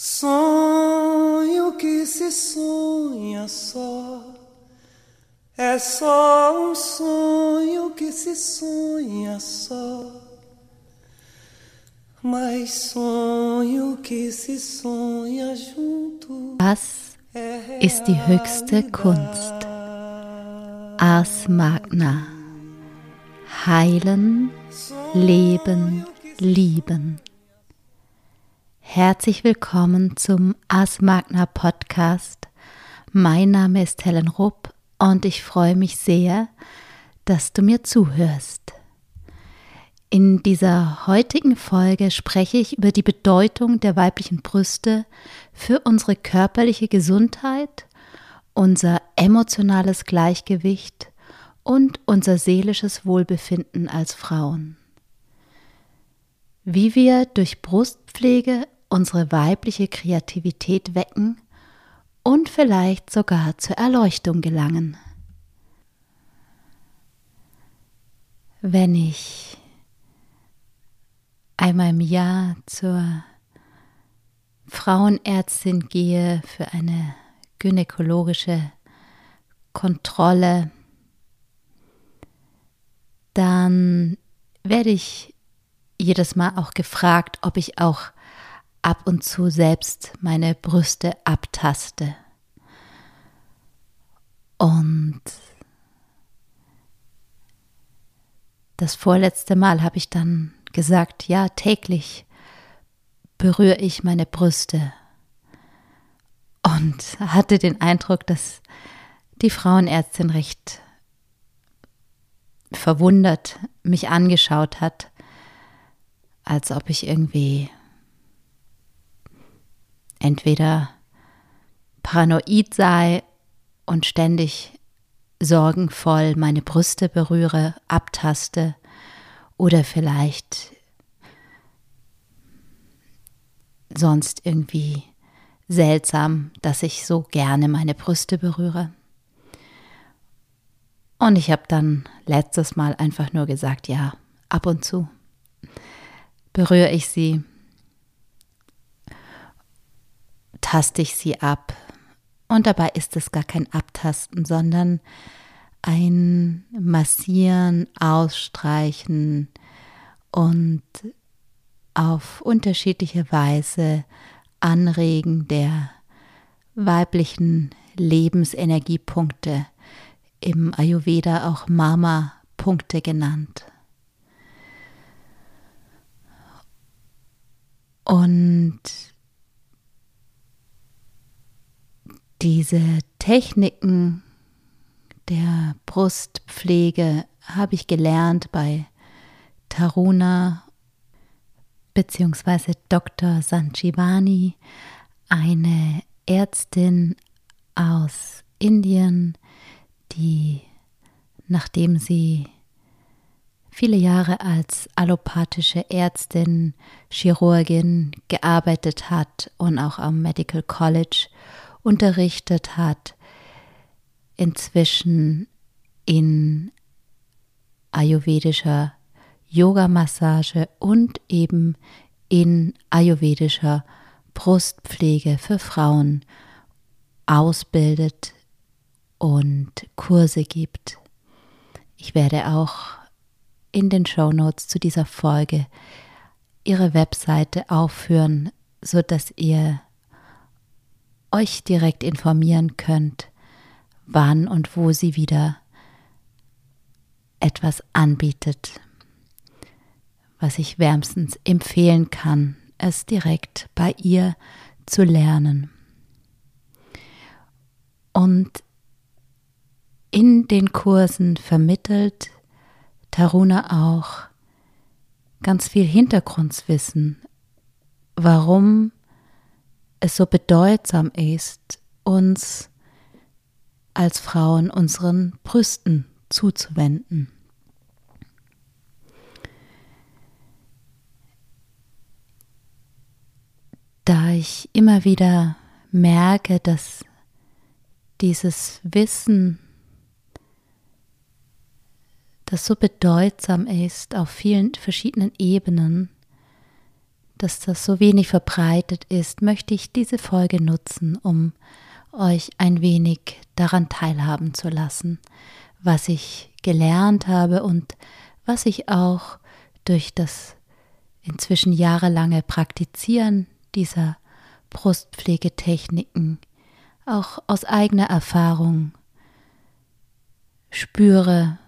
Sonho que se sonha só. É só um sonho que se sonha só. Mas sonho que se sonha junto. Was ist die höchste Kunst? Ars Magna. Heilen, Leben, Lieben. Herzlich willkommen zum Ars Magna Podcast. Mein Name ist Helen Rupp und ich freue mich sehr, dass du mir zuhörst. In dieser heutigen Folge spreche ich über die Bedeutung der weiblichen Brüste für unsere körperliche Gesundheit, unser emotionales Gleichgewicht und unser seelisches Wohlbefinden als Frauen. Wie wir durch Brustpflege unsere weibliche Kreativität wecken und vielleicht sogar zur Erleuchtung gelangen. Wenn ich einmal im Jahr zur Frauenärztin gehe für eine gynäkologische Kontrolle, dann werde ich jedes Mal auch gefragt, ob ich auch ab und zu selbst meine Brüste abtaste. Und das vorletzte Mal habe ich dann gesagt, ja, täglich berühre ich meine Brüste. Und hatte den Eindruck, dass die Frauenärztin recht verwundert mich angeschaut hat, als ob ich irgendwie entweder paranoid sei und ständig sorgenvoll meine Brüste berühre, abtaste oder vielleicht sonst irgendwie seltsam, dass ich so gerne meine Brüste berühre. Und ich habe dann letztes Mal einfach nur gesagt, ja, ab und zu berühre ich sie taste ich sie ab. Und dabei ist es gar kein Abtasten, sondern ein Massieren, Ausstreichen und auf unterschiedliche Weise Anregen der weiblichen Lebensenergiepunkte, im Ayurveda auch Mama-Punkte genannt. Und Diese Techniken der Brustpflege habe ich gelernt bei Taruna bzw. Dr. Sanchivani, eine Ärztin aus Indien, die nachdem sie viele Jahre als allopathische Ärztin, Chirurgin gearbeitet hat und auch am Medical College unterrichtet hat, inzwischen in ayurvedischer Yoga-Massage und eben in ayurvedischer Brustpflege für Frauen ausbildet und Kurse gibt. Ich werde auch in den Show Notes zu dieser Folge ihre Webseite aufführen, so dass ihr euch direkt informieren könnt, wann und wo sie wieder etwas anbietet, was ich wärmstens empfehlen kann, es direkt bei ihr zu lernen. Und in den Kursen vermittelt Taruna auch ganz viel Hintergrundwissen, warum es so bedeutsam ist, uns als Frauen unseren Brüsten zuzuwenden. Da ich immer wieder merke, dass dieses Wissen, das so bedeutsam ist auf vielen verschiedenen Ebenen, dass das so wenig verbreitet ist, möchte ich diese Folge nutzen, um euch ein wenig daran teilhaben zu lassen, was ich gelernt habe und was ich auch durch das inzwischen jahrelange Praktizieren dieser Brustpflegetechniken auch aus eigener Erfahrung spüre,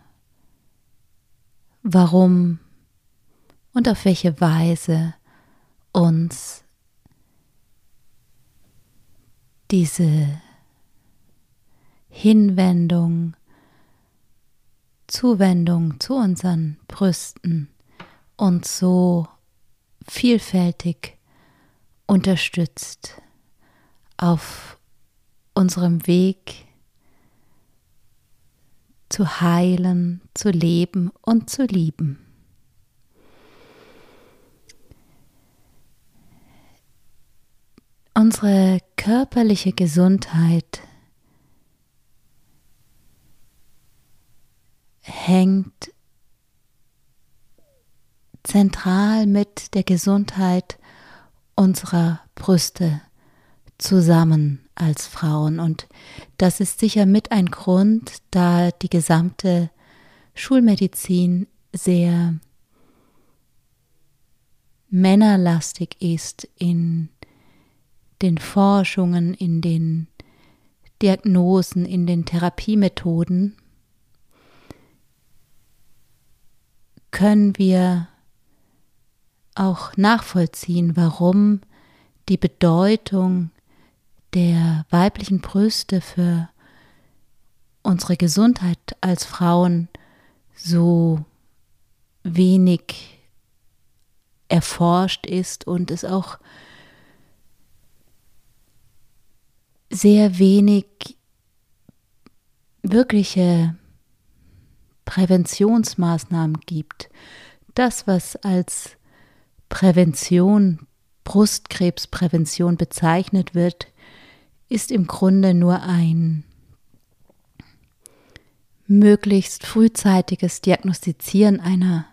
warum und auf welche Weise uns diese Hinwendung, Zuwendung zu unseren Brüsten uns so vielfältig unterstützt auf unserem Weg zu heilen, zu leben und zu lieben. Unsere körperliche Gesundheit hängt zentral mit der Gesundheit unserer Brüste zusammen als Frauen. Und das ist sicher mit ein Grund, da die gesamte Schulmedizin sehr männerlastig ist in den Forschungen, in den Diagnosen, in den Therapiemethoden, können wir auch nachvollziehen, warum die Bedeutung der weiblichen Brüste für unsere Gesundheit als Frauen so wenig erforscht ist und es auch sehr wenig wirkliche Präventionsmaßnahmen gibt. Das, was als Prävention, Brustkrebsprävention bezeichnet wird, ist im Grunde nur ein möglichst frühzeitiges Diagnostizieren einer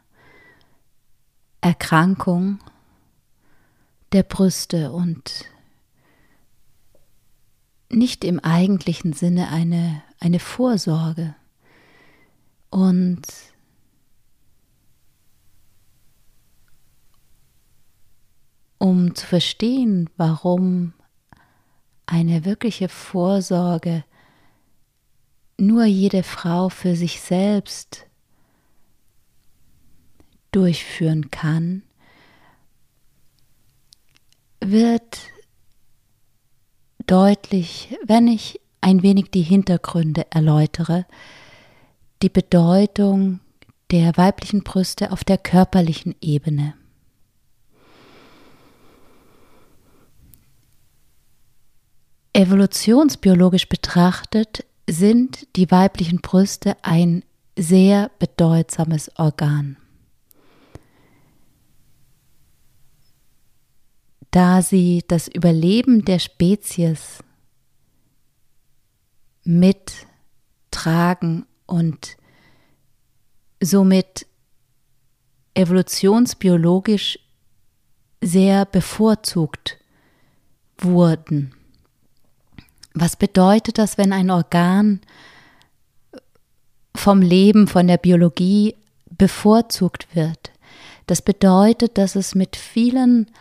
Erkrankung der Brüste und nicht im eigentlichen Sinne eine, eine Vorsorge. Und um zu verstehen, warum eine wirkliche Vorsorge nur jede Frau für sich selbst durchführen kann, wird deutlich, wenn ich ein wenig die Hintergründe erläutere, die Bedeutung der weiblichen Brüste auf der körperlichen Ebene. Evolutionsbiologisch betrachtet sind die weiblichen Brüste ein sehr bedeutsames Organ. Da sie das Überleben der Spezies mittragen und somit evolutionsbiologisch sehr bevorzugt wurden. Was bedeutet das, wenn ein Organ vom Leben, von der Biologie bevorzugt wird? Das bedeutet, dass es mit vielen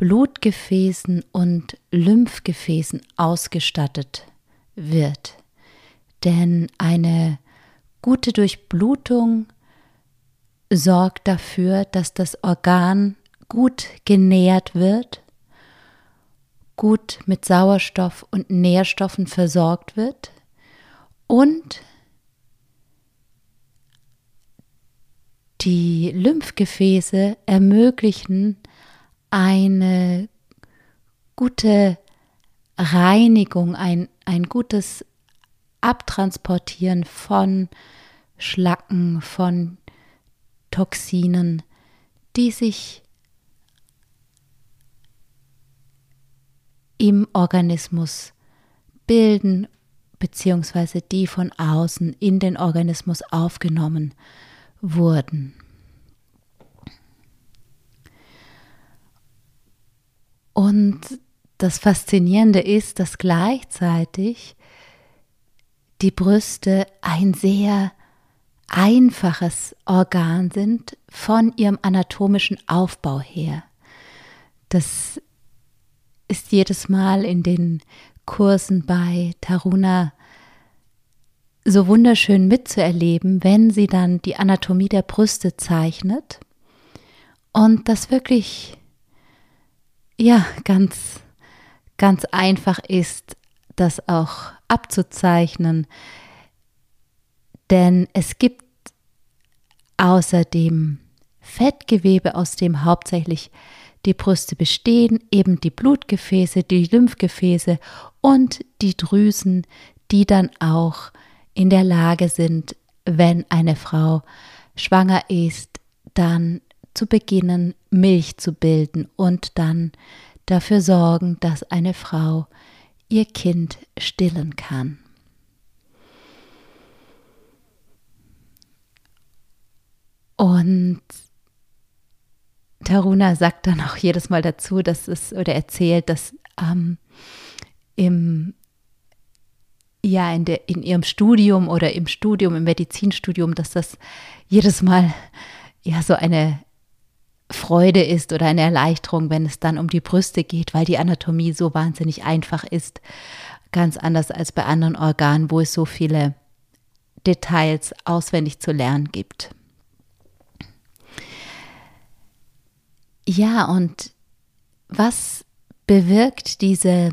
Blutgefäßen und Lymphgefäßen ausgestattet wird. Denn eine gute Durchblutung sorgt dafür, dass das Organ gut genährt wird gut mit Sauerstoff und Nährstoffen versorgt wird und die Lymphgefäße ermöglichen eine gute Reinigung, ein, ein gutes Abtransportieren von Schlacken, von Toxinen, die sich im Organismus bilden, beziehungsweise die von außen in den Organismus aufgenommen wurden. Und das Faszinierende ist, dass gleichzeitig die Brüste ein sehr einfaches Organ sind von ihrem anatomischen Aufbau her. Das ist jedes Mal in den Kursen bei Taruna so wunderschön mitzuerleben, wenn sie dann die Anatomie der Brüste zeichnet und das wirklich ja ganz ganz einfach ist, das auch abzuzeichnen, denn es gibt außerdem Fettgewebe, aus dem hauptsächlich die Brüste bestehen, eben die Blutgefäße, die Lymphgefäße und die Drüsen, die dann auch in der Lage sind, wenn eine Frau schwanger ist, dann zu beginnen, Milch zu bilden und dann dafür sorgen, dass eine Frau ihr Kind stillen kann. Und Taruna sagt dann auch jedes Mal dazu, dass es oder erzählt, dass ähm, im ja in, der, in ihrem Studium oder im Studium, im Medizinstudium, dass das jedes Mal ja so eine Freude ist oder eine Erleichterung, wenn es dann um die Brüste geht, weil die Anatomie so wahnsinnig einfach ist. Ganz anders als bei anderen Organen, wo es so viele Details auswendig zu lernen gibt. Ja, und was bewirkt diese,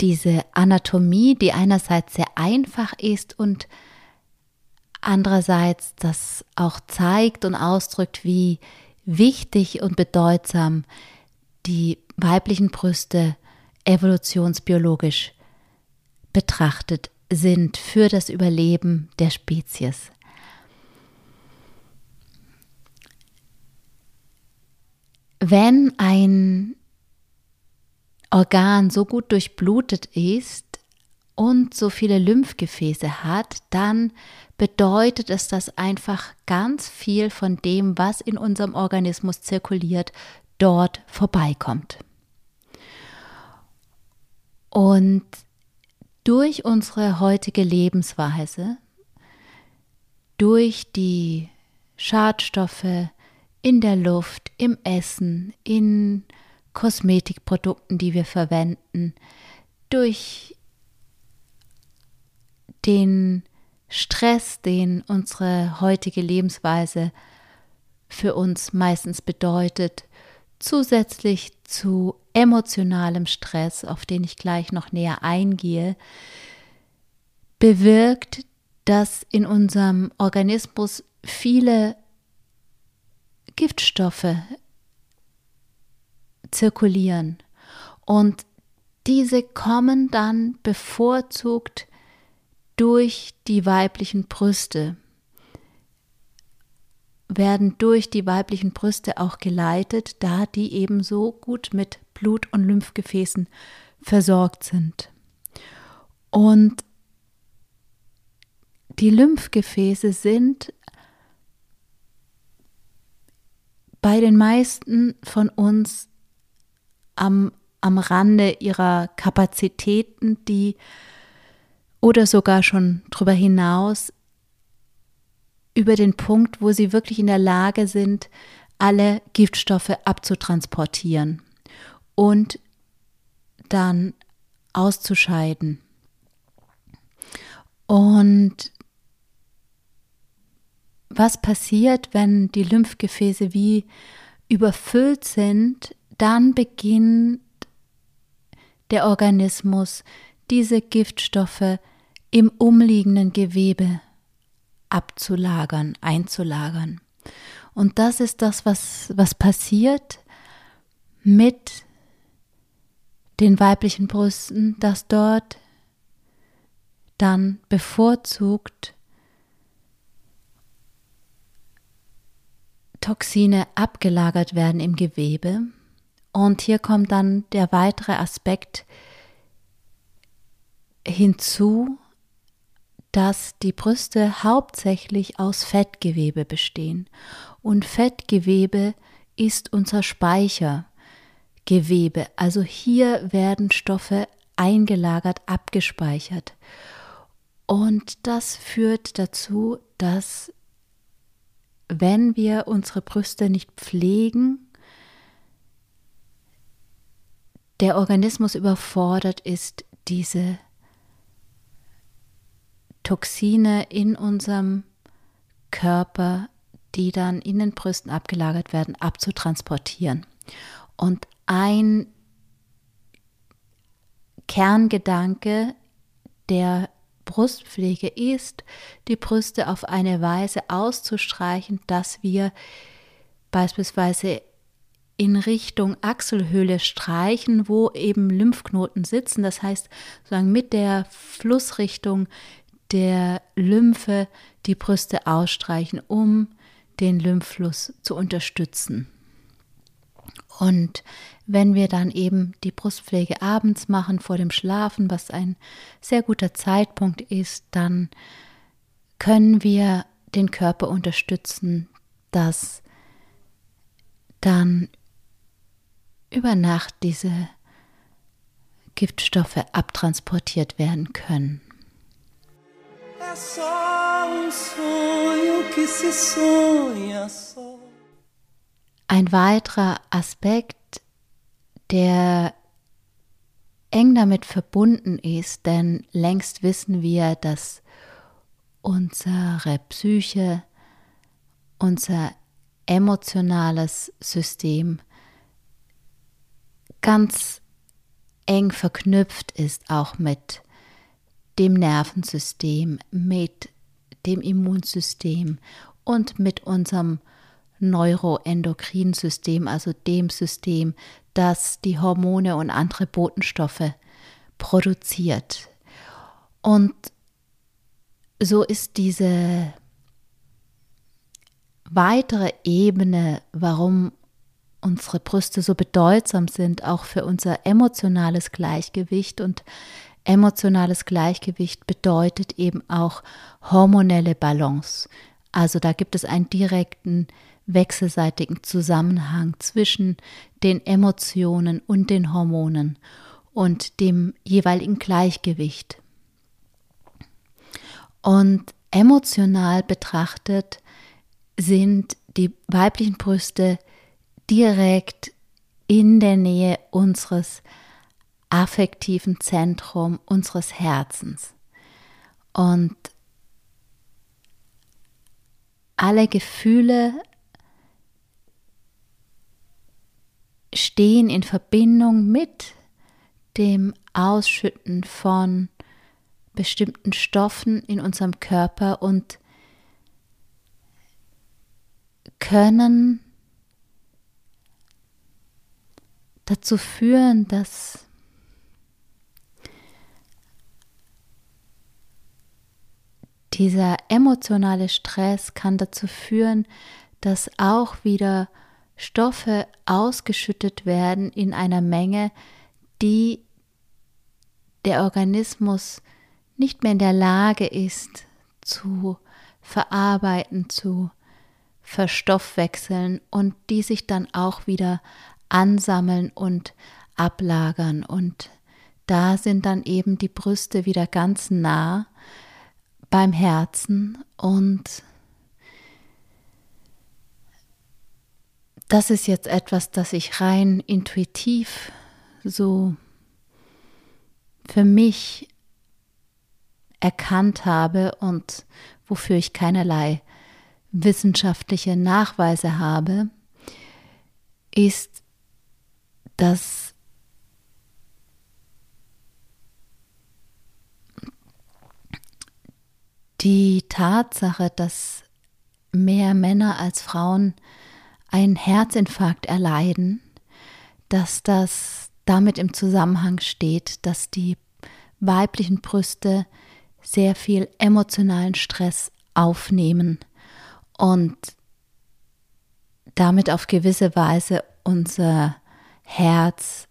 diese Anatomie, die einerseits sehr einfach ist und andererseits das auch zeigt und ausdrückt, wie wichtig und bedeutsam die weiblichen Brüste evolutionsbiologisch betrachtet sind für das Überleben der Spezies. Wenn ein Organ so gut durchblutet ist und so viele Lymphgefäße hat, dann bedeutet es, dass einfach ganz viel von dem, was in unserem Organismus zirkuliert, dort vorbeikommt. Und durch unsere heutige Lebensweise, durch die Schadstoffe in der Luft, im Essen, in Kosmetikprodukten, die wir verwenden, durch den Stress, den unsere heutige Lebensweise für uns meistens bedeutet, zusätzlich zu emotionalem Stress, auf den ich gleich noch näher eingehe, bewirkt, dass in unserem Organismus viele Giftstoffe zirkulieren. Und diese kommen dann bevorzugt durch die weiblichen Brüste, werden durch die weiblichen Brüste auch geleitet, da die ebenso gut mit Blut- und Lymphgefäßen versorgt sind. Und die Lymphgefäße sind bei den meisten von uns am, am Rande ihrer Kapazitäten, die oder sogar schon darüber hinaus über den Punkt, wo sie wirklich in der Lage sind, alle Giftstoffe abzutransportieren und dann auszuscheiden. Und was passiert, wenn die Lymphgefäße wie überfüllt sind, dann beginnt der Organismus diese Giftstoffe im umliegenden Gewebe abzulagern, einzulagern. Und das ist das, was, was passiert mit den weiblichen Brüsten, dass dort dann bevorzugt Toxine abgelagert werden im Gewebe. Und hier kommt dann der weitere Aspekt hinzu, dass die Brüste hauptsächlich aus Fettgewebe bestehen. Und Fettgewebe ist unser Speicher Gewebe. Also hier werden Stoffe eingelagert, abgespeichert. Und das führt dazu, dass wenn wir unsere Brüste nicht pflegen, der Organismus überfordert ist, diese Toxine in unserem Körper, die dann in den Brüsten abgelagert werden, abzutransportieren. Und ein Kerngedanke der Brustpflege ist, die Brüste auf eine Weise auszustreichen, dass wir beispielsweise in Richtung Achselhöhle streichen, wo eben Lymphknoten sitzen. Das heißt, sozusagen mit der Flussrichtung der Lymphe die Brüste ausstreichen, um den Lymphfluss zu unterstützen. Und wenn wir dann eben die Brustpflege abends machen vor dem Schlafen, was ein sehr guter Zeitpunkt ist, dann können wir den Körper unterstützen, dass dann über Nacht diese Giftstoffe abtransportiert werden können. Ein weiterer Aspekt, der eng damit verbunden ist, denn längst wissen wir, dass unsere Psyche, unser emotionales System ganz eng verknüpft ist auch mit dem Nervensystem, mit dem Immunsystem und mit unserem Neuroendokrinsystem, also dem System, das die Hormone und andere Botenstoffe produziert. Und so ist diese weitere Ebene, warum unsere Brüste so bedeutsam sind, auch für unser emotionales Gleichgewicht. Und emotionales Gleichgewicht bedeutet eben auch hormonelle Balance. Also da gibt es einen direkten wechselseitigen Zusammenhang zwischen den Emotionen und den Hormonen und dem jeweiligen Gleichgewicht. Und emotional betrachtet sind die weiblichen Brüste direkt in der Nähe unseres affektiven Zentrum unseres Herzens. Und alle Gefühle stehen in Verbindung mit dem Ausschütten von bestimmten Stoffen in unserem Körper und können dazu führen, dass dieser emotionale Stress kann dazu führen, dass auch wieder Stoffe ausgeschüttet werden in einer Menge, die der Organismus nicht mehr in der Lage ist zu verarbeiten, zu verstoffwechseln und die sich dann auch wieder ansammeln und ablagern. Und da sind dann eben die Brüste wieder ganz nah beim Herzen und das ist jetzt etwas, das ich rein intuitiv so für mich erkannt habe und wofür ich keinerlei wissenschaftliche Nachweise habe, ist dass die Tatsache, dass mehr Männer als Frauen einen Herzinfarkt erleiden, dass das damit im Zusammenhang steht, dass die weiblichen Brüste sehr viel emotionalen Stress aufnehmen und damit auf gewisse Weise unser Herz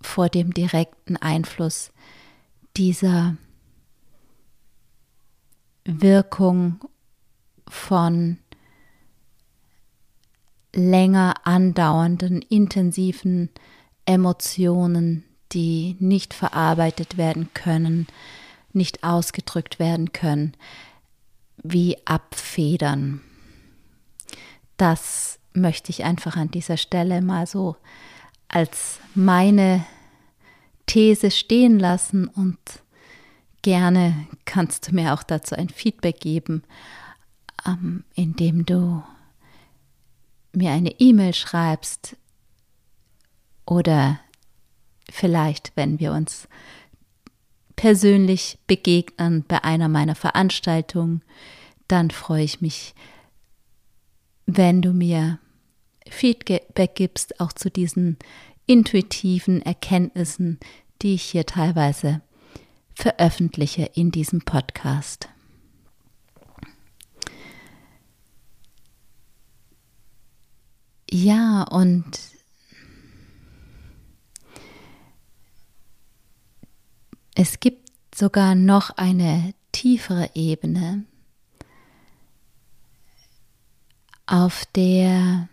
vor dem direkten Einfluss dieser Wirkung von länger andauernden, intensiven Emotionen, die nicht verarbeitet werden können, nicht ausgedrückt werden können, wie abfedern. Das möchte ich einfach an dieser Stelle mal so als meine These stehen lassen und gerne kannst du mir auch dazu ein Feedback geben, ähm, indem du mir eine E-Mail schreibst oder vielleicht, wenn wir uns persönlich begegnen bei einer meiner Veranstaltungen, dann freue ich mich, wenn du mir Feedback gibst, auch zu diesen intuitiven Erkenntnissen, die ich hier teilweise veröffentliche in diesem Podcast. Ja, und es gibt sogar noch eine tiefere Ebene, auf der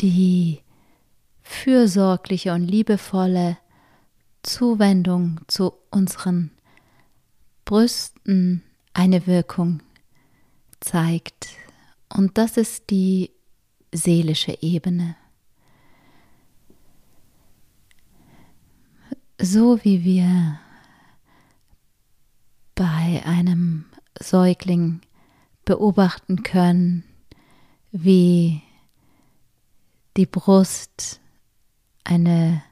die fürsorgliche und liebevolle Zuwendung zu unseren Brüsten eine Wirkung zeigt. Und das ist die seelische Ebene. So wie wir bei einem Säugling beobachten können, wie die Brust eine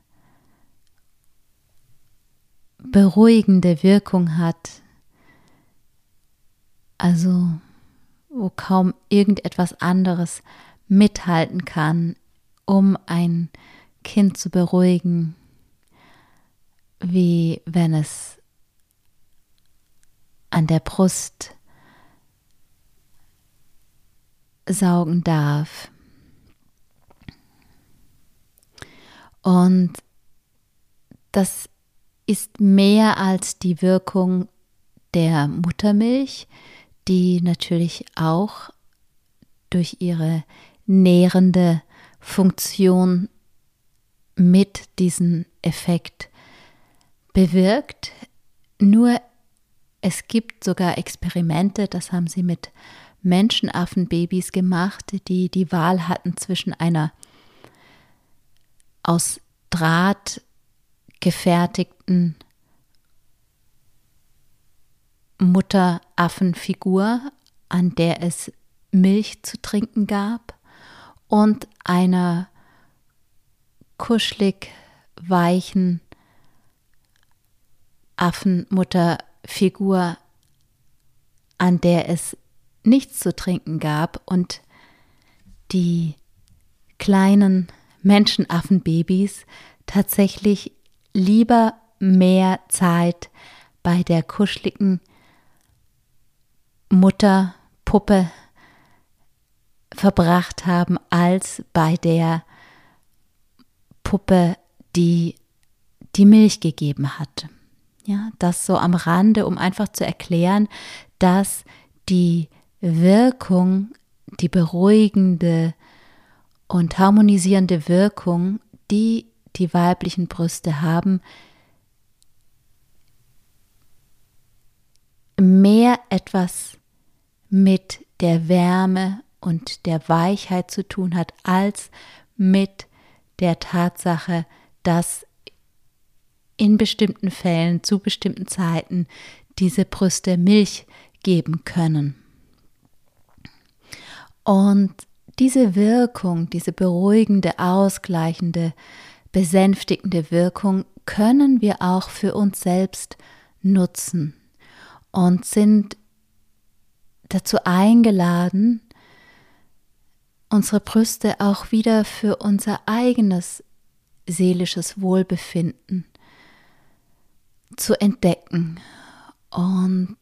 beruhigende Wirkung hat, also wo kaum irgendetwas anderes mithalten kann, um ein Kind zu beruhigen, wie wenn es an der Brust saugen darf. Und das ist mehr als die Wirkung der Muttermilch, die natürlich auch durch ihre nährende Funktion mit diesem Effekt bewirkt. Nur es gibt sogar Experimente, das haben sie mit Menschenaffenbabys gemacht, die die Wahl hatten zwischen einer aus Draht gefertigten Mutteraffenfigur, an der es Milch zu trinken gab, und einer kuschelig weichen Affenmutterfigur, an der es nichts zu trinken gab und die kleinen Menschenaffenbabys tatsächlich lieber mehr Zeit bei der kuscheligen Mutterpuppe verbracht haben als bei der Puppe, die die Milch gegeben hat. Ja, das so am Rande, um einfach zu erklären, dass die Wirkung, die beruhigende und harmonisierende Wirkung, die die weiblichen Brüste haben, mehr etwas mit der Wärme und der Weichheit zu tun hat, als mit der Tatsache, dass in bestimmten Fällen zu bestimmten Zeiten diese Brüste Milch geben können. Und diese Wirkung, diese beruhigende, ausgleichende, besänftigende Wirkung können wir auch für uns selbst nutzen und sind dazu eingeladen, unsere Brüste auch wieder für unser eigenes seelisches Wohlbefinden zu entdecken. Und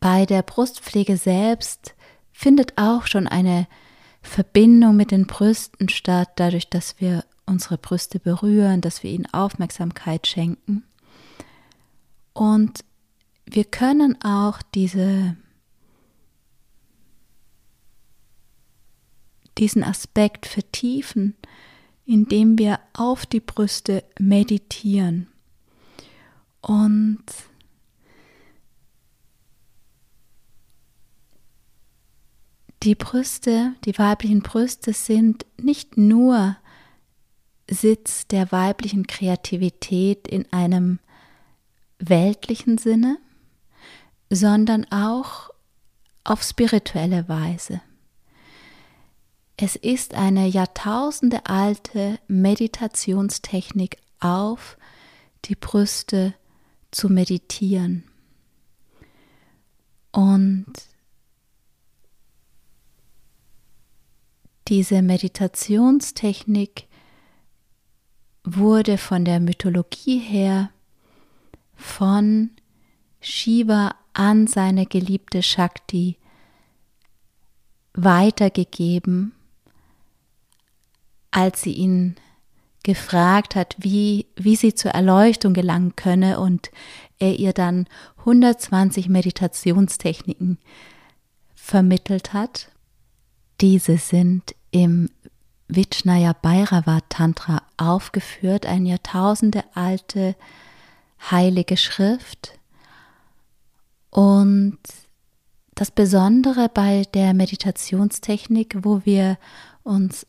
bei der Brustpflege selbst findet auch schon eine Verbindung mit den Brüsten statt, dadurch, dass wir unsere Brüste berühren, dass wir ihnen Aufmerksamkeit schenken. Und wir können auch diese diesen Aspekt vertiefen, indem wir auf die Brüste meditieren. Und die Brüste, die weiblichen Brüste sind nicht nur Sitz der weiblichen Kreativität in einem weltlichen Sinne, sondern auch auf spirituelle Weise. Es ist eine Jahrtausende alte Meditationstechnik auf die Brüste zu meditieren. Und diese Meditationstechnik wurde von der Mythologie her von Shiva an seine geliebte Shakti weitergegeben, als sie ihn gefragt hat, wie, wie sie zur Erleuchtung gelangen könne und er ihr dann 120 Meditationstechniken vermittelt hat. Diese sind im Vijnaya Bhairava Tantra aufgeführt, eine Jahrtausende alte heilige Schrift. Und das Besondere bei der Meditationstechnik, wo wir uns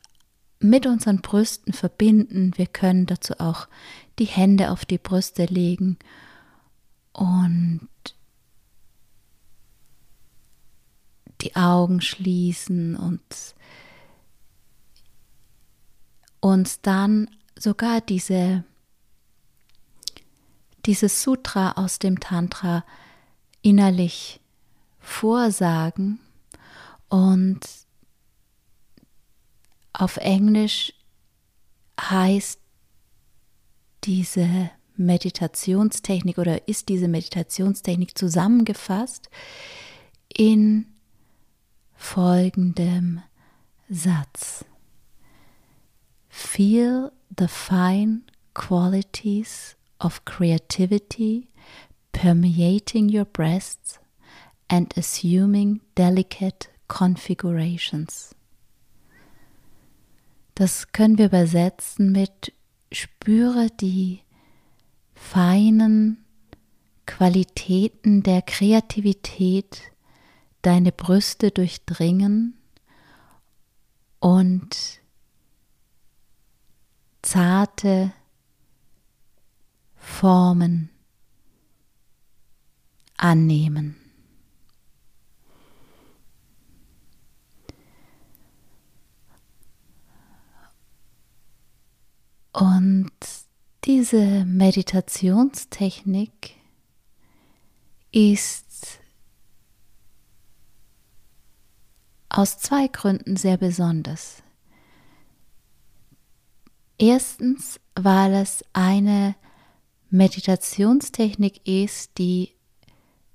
mit unseren Brüsten verbinden, wir können dazu auch die Hände auf die Brüste legen und die Augen schließen und uns dann sogar diese, dieses Sutra aus dem Tantra innerlich vorsagen und auf Englisch heißt diese Meditationstechnik oder ist diese Meditationstechnik zusammengefasst in folgendem Satz. Feel the fine qualities of creativity permeating your breasts and assuming delicate configurations. Das können wir übersetzen mit spüre die feinen Qualitäten der Kreativität deine Brüste durchdringen und zarte Formen annehmen. Und diese Meditationstechnik ist aus zwei Gründen sehr besonders. Erstens, weil es eine Meditationstechnik ist, die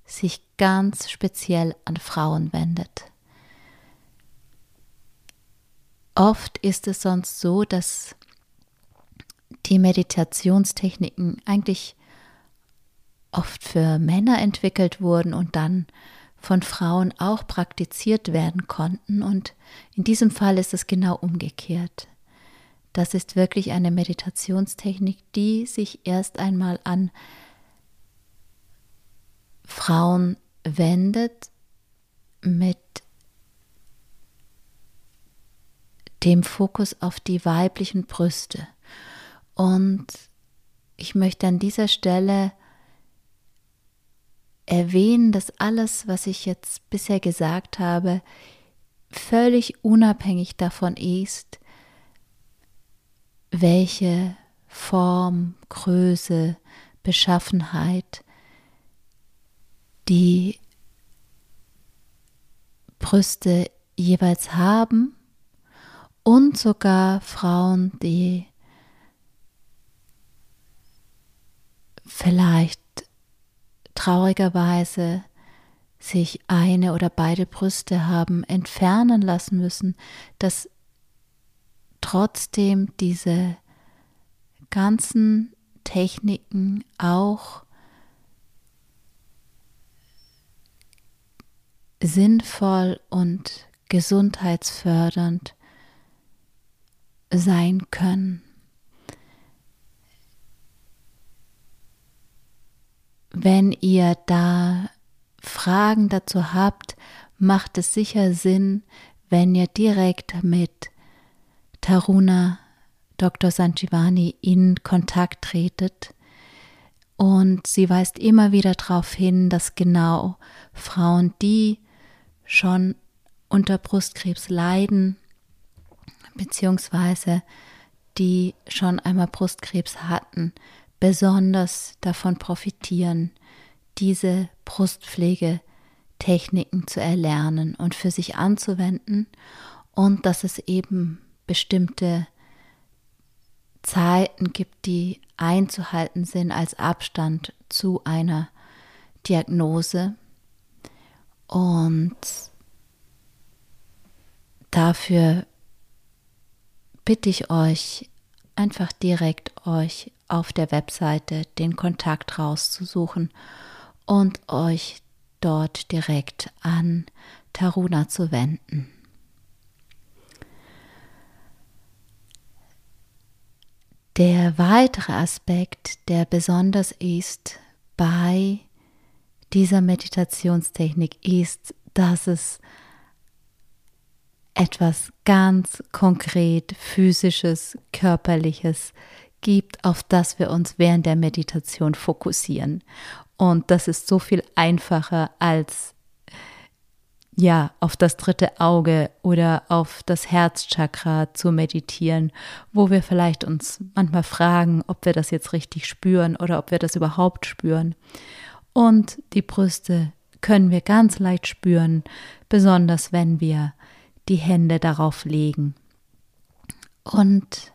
sich ganz speziell an Frauen wendet. Oft ist es sonst so, dass die Meditationstechniken eigentlich oft für Männer entwickelt wurden und dann von Frauen auch praktiziert werden konnten. Und in diesem Fall ist es genau umgekehrt. Das ist wirklich eine Meditationstechnik, die sich erst einmal an Frauen wendet mit dem Fokus auf die weiblichen Brüste. Und ich möchte an dieser Stelle erwähnen, dass alles, was ich jetzt bisher gesagt habe, völlig unabhängig davon ist, welche Form, Größe, Beschaffenheit die Brüste jeweils haben und sogar Frauen, die vielleicht traurigerweise sich eine oder beide Brüste haben entfernen lassen müssen, dass trotzdem diese ganzen Techniken auch sinnvoll und gesundheitsfördernd sein können. Wenn ihr da Fragen dazu habt, macht es sicher Sinn, wenn ihr direkt mit Taruna Dr. Sanjivani in Kontakt tretet. Und sie weist immer wieder darauf hin, dass genau Frauen, die schon unter Brustkrebs leiden, beziehungsweise die schon einmal Brustkrebs hatten, besonders davon profitieren, diese Brustpflegetechniken zu erlernen und für sich anzuwenden und dass es eben bestimmte Zeiten gibt, die einzuhalten sind als Abstand zu einer Diagnose. Und dafür bitte ich euch, einfach direkt euch auf der Webseite den Kontakt rauszusuchen und euch dort direkt an Taruna zu wenden. Der weitere Aspekt, der besonders ist bei dieser Meditationstechnik, ist, dass es etwas ganz konkret physisches, körperliches gibt, auf das wir uns während der Meditation fokussieren. Und das ist so viel einfacher als ja, auf das dritte Auge oder auf das Herzchakra zu meditieren, wo wir vielleicht uns manchmal fragen, ob wir das jetzt richtig spüren oder ob wir das überhaupt spüren. Und die Brüste können wir ganz leicht spüren, besonders wenn wir die Hände darauf legen. Und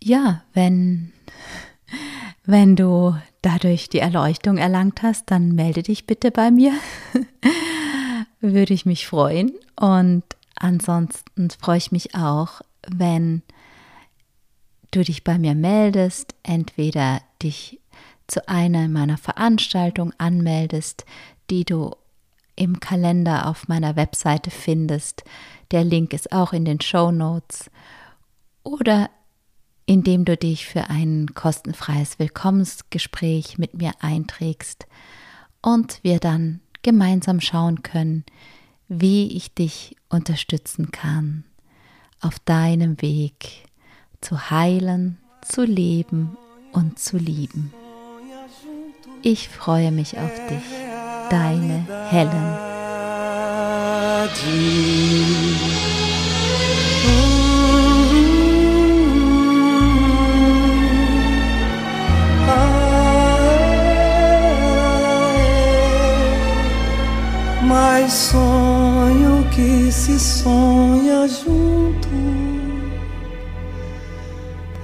ja, wenn, wenn du dadurch die Erleuchtung erlangt hast, dann melde dich bitte bei mir. Würde ich mich freuen. Und ansonsten freue ich mich auch, wenn du dich bei mir meldest, entweder dich zu einer meiner Veranstaltungen anmeldest, die du im Kalender auf meiner Webseite findest. Der Link ist auch in den Show Notes. Oder indem du dich für ein kostenfreies Willkommensgespräch mit mir einträgst und wir dann gemeinsam schauen können, wie ich dich unterstützen kann auf deinem Weg zu heilen, zu leben und zu lieben. Ich freue mich auf dich, deine Helen. Mais sonho que se sonha junto.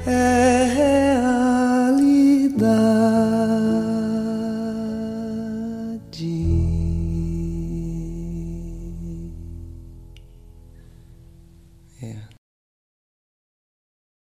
É